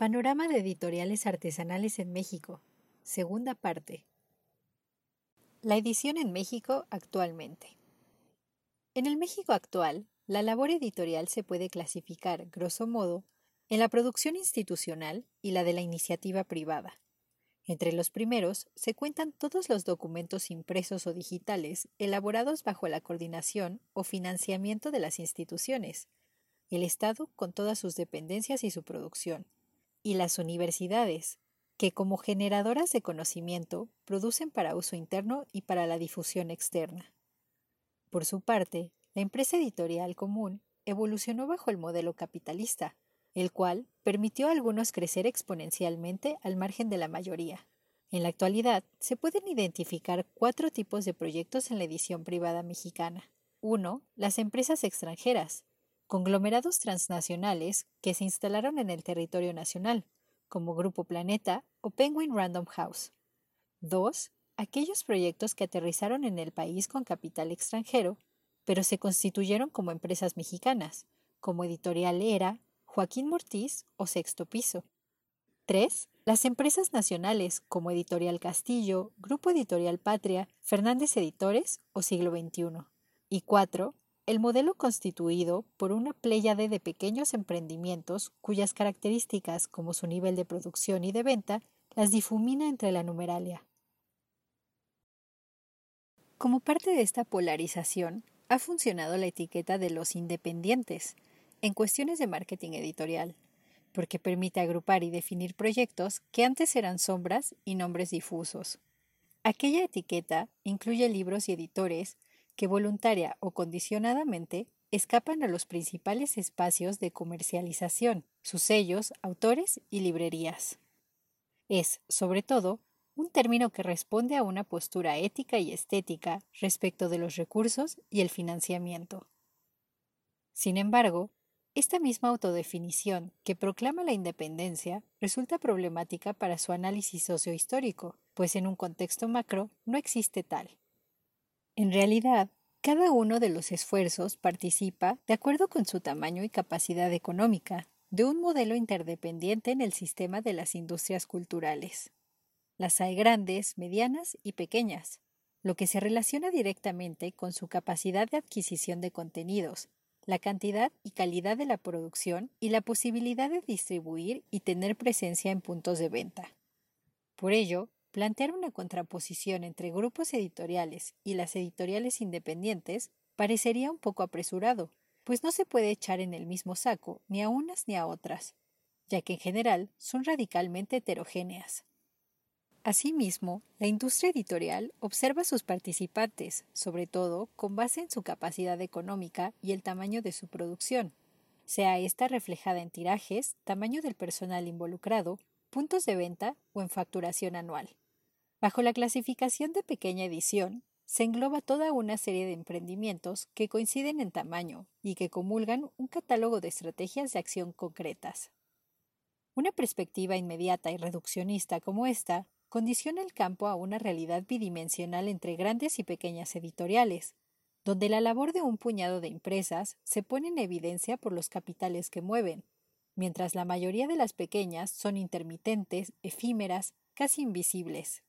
Panorama de editoriales artesanales en México. Segunda parte. La edición en México actualmente. En el México actual, la labor editorial se puede clasificar, grosso modo, en la producción institucional y la de la iniciativa privada. Entre los primeros se cuentan todos los documentos impresos o digitales elaborados bajo la coordinación o financiamiento de las instituciones, el Estado con todas sus dependencias y su producción, y las universidades, que como generadoras de conocimiento producen para uso interno y para la difusión externa. Por su parte, la empresa editorial común evolucionó bajo el modelo capitalista, el cual permitió a algunos crecer exponencialmente al margen de la mayoría. En la actualidad, se pueden identificar cuatro tipos de proyectos en la edición privada mexicana. Uno, Las empresas extranjeras, conglomerados transnacionales que se instalaron en el territorio nacional, como Grupo Planeta o Penguin Random House. 2. Aquellos proyectos que aterrizaron en el país con capital extranjero, pero se constituyeron como empresas mexicanas, como Editorial Era, Joaquín Mortiz o Sexto Piso. 3. Las empresas nacionales como Editorial Castillo, Grupo Editorial Patria, Fernández Editores o Siglo XXI. Y 4. El modelo constituido por una pléyade de pequeños emprendimientos cuyas características, como su nivel de producción y de venta, las difumina entre la numeralia. Como parte de esta polarización, ha funcionado la etiqueta de los independientes, en cuestiones de marketing editorial, porque permite agrupar y definir proyectos que antes eran sombras y nombres difusos. Aquella etiqueta incluye libros y editores que voluntaria o condicionadamente escapan a los principales espacios de comercialización, sus sellos, autores y librerías. Es, sobre todo, un término que responde a una postura ética y estética respecto de los recursos y el financiamiento. Sin embargo, esta misma autodefinición, que proclama la independencia, resulta problemática para su análisis sociohistórico, pues en un contexto macro no existe tal. En realidad, cada uno de los esfuerzos participa, de acuerdo con su tamaño y capacidad económica, de un modelo interdependiente en el sistema de las industrias culturales. Las hay grandes, medianas y pequeñas, lo que se relaciona directamente con su capacidad de adquisición de contenidos, la cantidad y calidad de la producción y la posibilidad de distribuir y tener presencia en puntos de venta. Por ello, plantear una contraposición entre grupos editoriales y las editoriales independientes parecería un poco apresurado, pues no se puede echar en el mismo saco ni a unas ni a otras, ya que en general son radicalmente heterogéneas. Asimismo, la industria editorial observa a sus participantes, sobre todo con base en su capacidad económica y el tamaño de su producción, sea esta reflejada en tirajes, tamaño del personal involucrado, puntos de venta o en facturación anual. Bajo la clasificación de pequeña edición, se engloba toda una serie de emprendimientos que coinciden en tamaño y que comulgan un catálogo de estrategias de acción concretas. Una perspectiva inmediata y reduccionista como esta condiciona el campo a una realidad bidimensional entre grandes y pequeñas editoriales, donde la labor de un puñado de empresas se pone en evidencia por los capitales que mueven, mientras la mayoría de las pequeñas son intermitentes, efímeras, casi invisibles.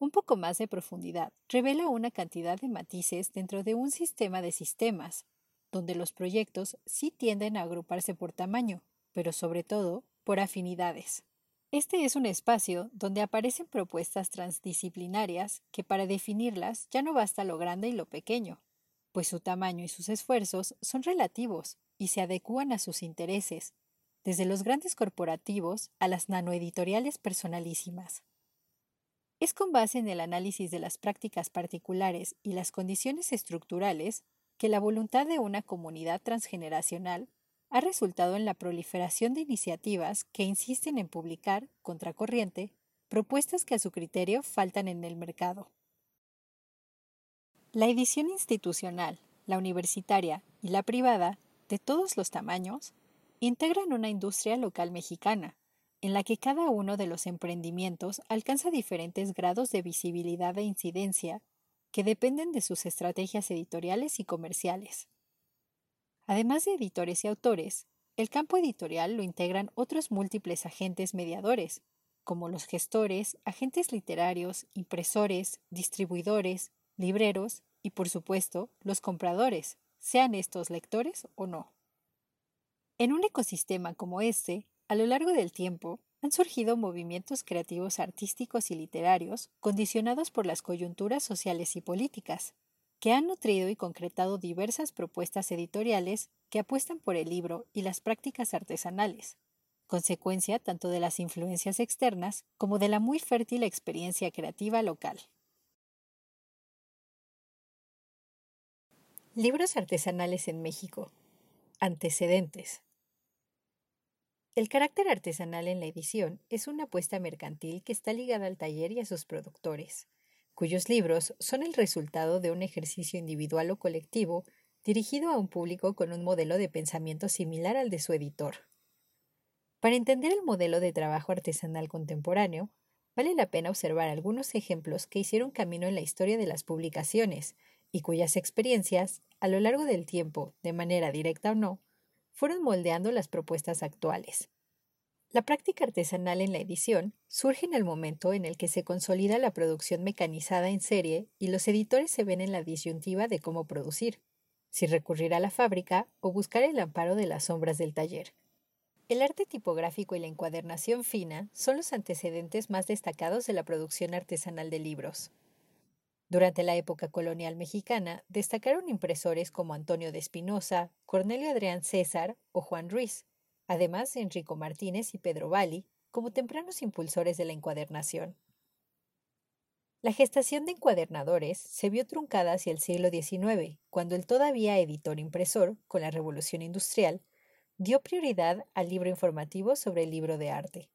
Un poco más de profundidad revela una cantidad de matices dentro de un sistema de sistemas, donde los proyectos sí tienden a agruparse por tamaño, pero sobre todo por afinidades. Este es un espacio donde aparecen propuestas transdisciplinarias que para definirlas ya no basta lo grande y lo pequeño, pues su tamaño y sus esfuerzos son relativos y se adecúan a sus intereses, desde los grandes corporativos a las nanoeditoriales personalísimas. Es con base en el análisis de las prácticas particulares y las condiciones estructurales que la voluntad de una comunidad transgeneracional ha resultado en la proliferación de iniciativas que insisten en publicar, contracorriente, propuestas que a su criterio faltan en el mercado. La edición institucional, la universitaria y la privada, de todos los tamaños, integran una industria local mexicana, en la que cada uno de los emprendimientos alcanza diferentes grados de visibilidad e incidencia que dependen de sus estrategias editoriales y comerciales. Además de editores y autores, el campo editorial lo integran otros múltiples agentes mediadores, como los gestores, agentes literarios, impresores, distribuidores, libreros y, por supuesto, los compradores, sean estos lectores o no. En un ecosistema como este, a lo largo del tiempo, han surgido movimientos creativos artísticos y literarios condicionados por las coyunturas sociales y políticas, que han nutrido y concretado diversas propuestas editoriales que apuestan por el libro y las prácticas artesanales, consecuencia tanto de las influencias externas como de la muy fértil experiencia creativa local. Libros artesanales en México. Antecedentes. El carácter artesanal en la edición es una apuesta mercantil que está ligada al taller y a sus productores, cuyos libros son el resultado de un ejercicio individual o colectivo dirigido a un público con un modelo de pensamiento similar al de su editor. Para entender el modelo de trabajo artesanal contemporáneo, vale la pena observar algunos ejemplos que hicieron camino en la historia de las publicaciones y cuyas experiencias, a lo largo del tiempo, de manera directa o no, fueron moldeando las propuestas actuales. La práctica artesanal en la edición surge en el momento en el que se consolida la producción mecanizada en serie y los editores se ven en la disyuntiva de cómo producir, si recurrir a la fábrica o buscar el amparo de las sombras del taller. El arte tipográfico y la encuadernación fina son los antecedentes más destacados de la producción artesanal de libros. Durante la época colonial mexicana destacaron impresores como Antonio de Espinosa, Cornelio Adrián César o Juan Ruiz, además de Enrico Martínez y Pedro Valli como tempranos impulsores de la encuadernación. La gestación de encuadernadores se vio truncada hacia el siglo XIX, cuando el todavía editor impresor, con la Revolución Industrial, dio prioridad al libro informativo sobre el libro de arte.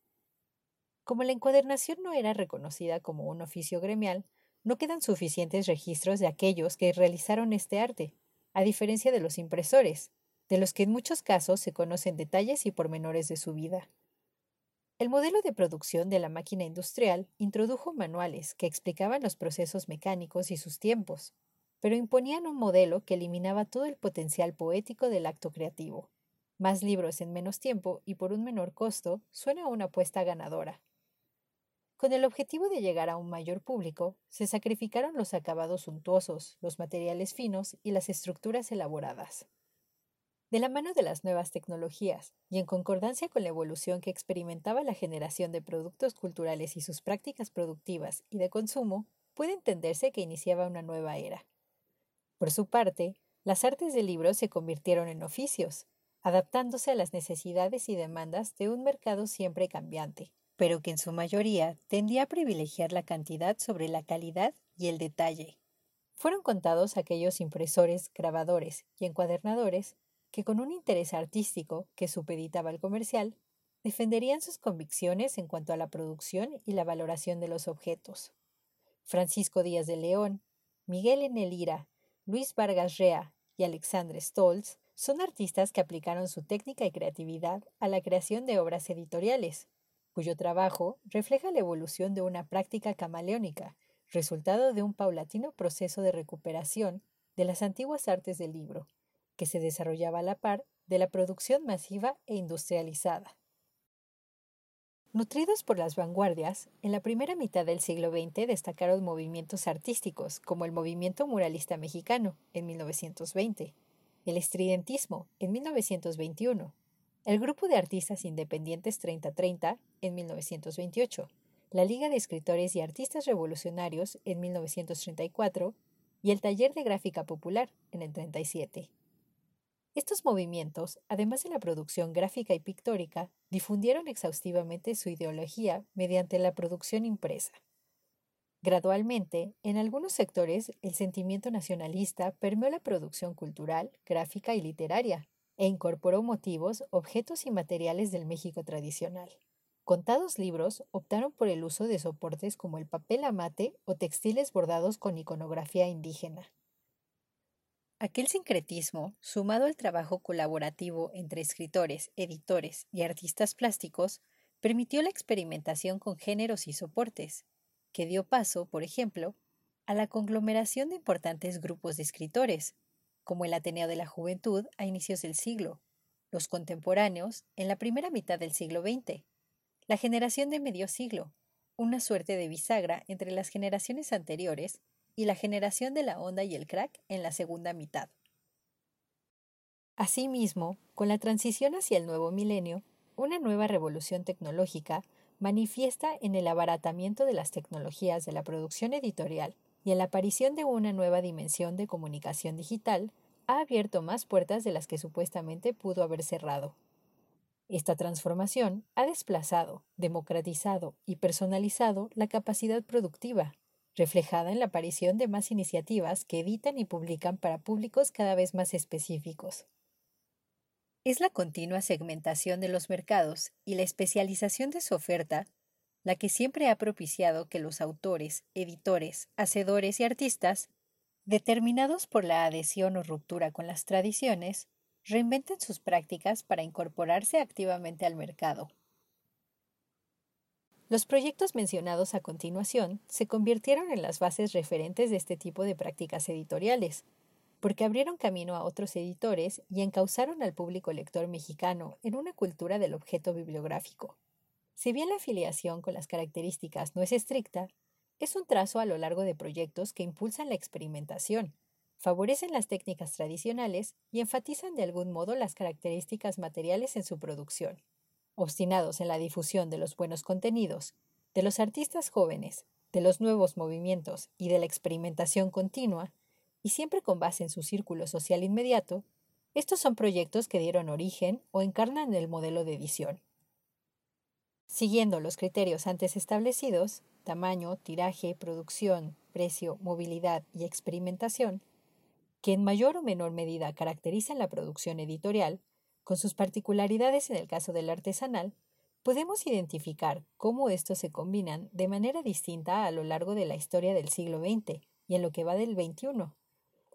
Como la encuadernación no era reconocida como un oficio gremial, no quedan suficientes registros de aquellos que realizaron este arte, a diferencia de los impresores, de los que en muchos casos se conocen detalles y pormenores de su vida. El modelo de producción de la máquina industrial introdujo manuales que explicaban los procesos mecánicos y sus tiempos, pero imponían un modelo que eliminaba todo el potencial poético del acto creativo. Más libros en menos tiempo y por un menor costo suena a una apuesta ganadora, con el objetivo de llegar a un mayor público, se sacrificaron los acabados suntuosos, los materiales finos y las estructuras elaboradas. De la mano de las nuevas tecnologías y en concordancia con la evolución que experimentaba la generación de productos culturales y sus prácticas productivas y de consumo, puede entenderse que iniciaba una nueva era. Por su parte, las artes del libro se convirtieron en oficios, adaptándose a las necesidades y demandas de un mercado siempre cambiante, pero que en su mayoría tendía a privilegiar la cantidad sobre la calidad y el detalle. Fueron contados aquellos impresores, grabadores y encuadernadores que con un interés artístico que supeditaba al comercial, defenderían sus convicciones en cuanto a la producción y la valoración de los objetos. Francisco Díaz de León, Miguel Enelira, Luis Vargas Rea y Alexandre Stolz son artistas que aplicaron su técnica y creatividad a la creación de obras editoriales, cuyo trabajo refleja la evolución de una práctica camaleónica, resultado de un paulatino proceso de recuperación de las antiguas artes del libro, que se desarrollaba a la par de la producción masiva e industrializada. Nutridos por las vanguardias, en la primera mitad del siglo XX destacaron movimientos artísticos como el movimiento muralista mexicano en 1920, el estridentismo en 1921, el grupo de artistas independientes 3030 en 1928, la Liga de Escritores y Artistas Revolucionarios en 1934 y el Taller de Gráfica Popular en el 37. Estos movimientos, además de la producción gráfica y pictórica, difundieron exhaustivamente su ideología mediante la producción impresa. Gradualmente, en algunos sectores, el sentimiento nacionalista permeó la producción cultural, gráfica y literaria, e incorporó motivos, objetos y materiales del México tradicional. Contados libros optaron por el uso de soportes como el papel amate o textiles bordados con iconografía indígena. Aquel sincretismo, sumado al trabajo colaborativo entre escritores, editores y artistas plásticos, permitió la experimentación con géneros y soportes, que dio paso, por ejemplo, a la conglomeración de importantes grupos de escritores, como el Ateneo de la Juventud a inicios del siglo, los contemporáneos en la primera mitad del siglo XX, la generación de medio siglo, una suerte de bisagra entre las generaciones anteriores y la generación de la onda y el crack en la segunda mitad. Asimismo, con la transición hacia el nuevo milenio, una nueva revolución tecnológica manifiesta en el abaratamiento de las tecnologías de la producción editorial y en la aparición de una nueva dimensión de comunicación digital, ha abierto más puertas de las que supuestamente pudo haber cerrado. Esta transformación ha desplazado, democratizado y personalizado la capacidad productiva, reflejada en la aparición de más iniciativas que editan y publican para públicos cada vez más específicos. Es la continua segmentación de los mercados y la especialización de su oferta la que siempre ha propiciado que los autores, editores, hacedores y artistas, determinados por la adhesión o ruptura con las tradiciones, reinventen sus prácticas para incorporarse activamente al mercado. Los proyectos mencionados a continuación se convirtieron en las bases referentes de este tipo de prácticas editoriales, porque abrieron camino a otros editores y encauzaron al público lector mexicano en una cultura del objeto bibliográfico. Si bien la afiliación con las características no es estricta, es un trazo a lo largo de proyectos que impulsan la experimentación, favorecen las técnicas tradicionales y enfatizan de algún modo las características materiales en su producción. Obstinados en la difusión de los buenos contenidos, de los artistas jóvenes, de los nuevos movimientos y de la experimentación continua, y siempre con base en su círculo social inmediato, estos son proyectos que dieron origen o encarnan el modelo de edición. Siguiendo los criterios antes establecidos, tamaño, tiraje, producción, precio, movilidad y experimentación, que en mayor o menor medida caracterizan la producción editorial, con sus particularidades en el caso del artesanal, podemos identificar cómo estos se combinan de manera distinta a lo largo de la historia del siglo XX y en lo que va del XXI,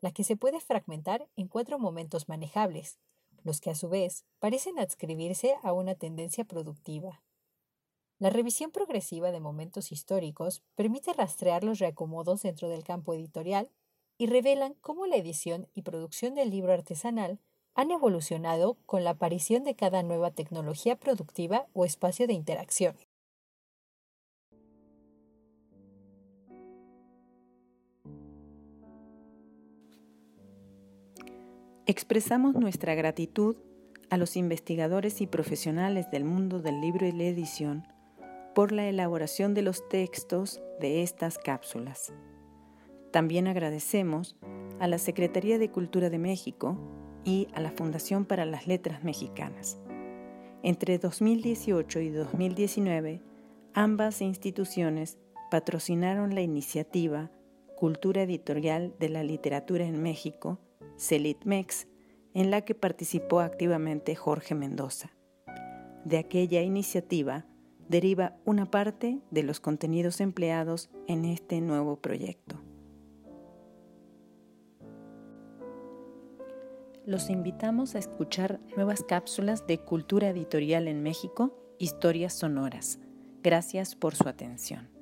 la que se puede fragmentar en cuatro momentos manejables, los que a su vez parecen adscribirse a una tendencia productiva. La revisión progresiva de momentos históricos permite rastrear los reacomodos dentro del campo editorial y revelan cómo la edición y producción del libro artesanal han evolucionado con la aparición de cada nueva tecnología productiva o espacio de interacción. Expresamos nuestra gratitud a los investigadores y profesionales del mundo del libro y la edición por la elaboración de los textos de estas cápsulas. También agradecemos a la Secretaría de Cultura de México y a la Fundación para las Letras Mexicanas. Entre 2018 y 2019, ambas instituciones patrocinaron la iniciativa Cultura Editorial de la Literatura en México, CELITMEX, en la que participó activamente Jorge Mendoza. De aquella iniciativa deriva una parte de los contenidos empleados en este nuevo proyecto. los invitamos a escuchar nuevas cápsulas de cultura editorial en México, historias sonoras. Gracias por su atención.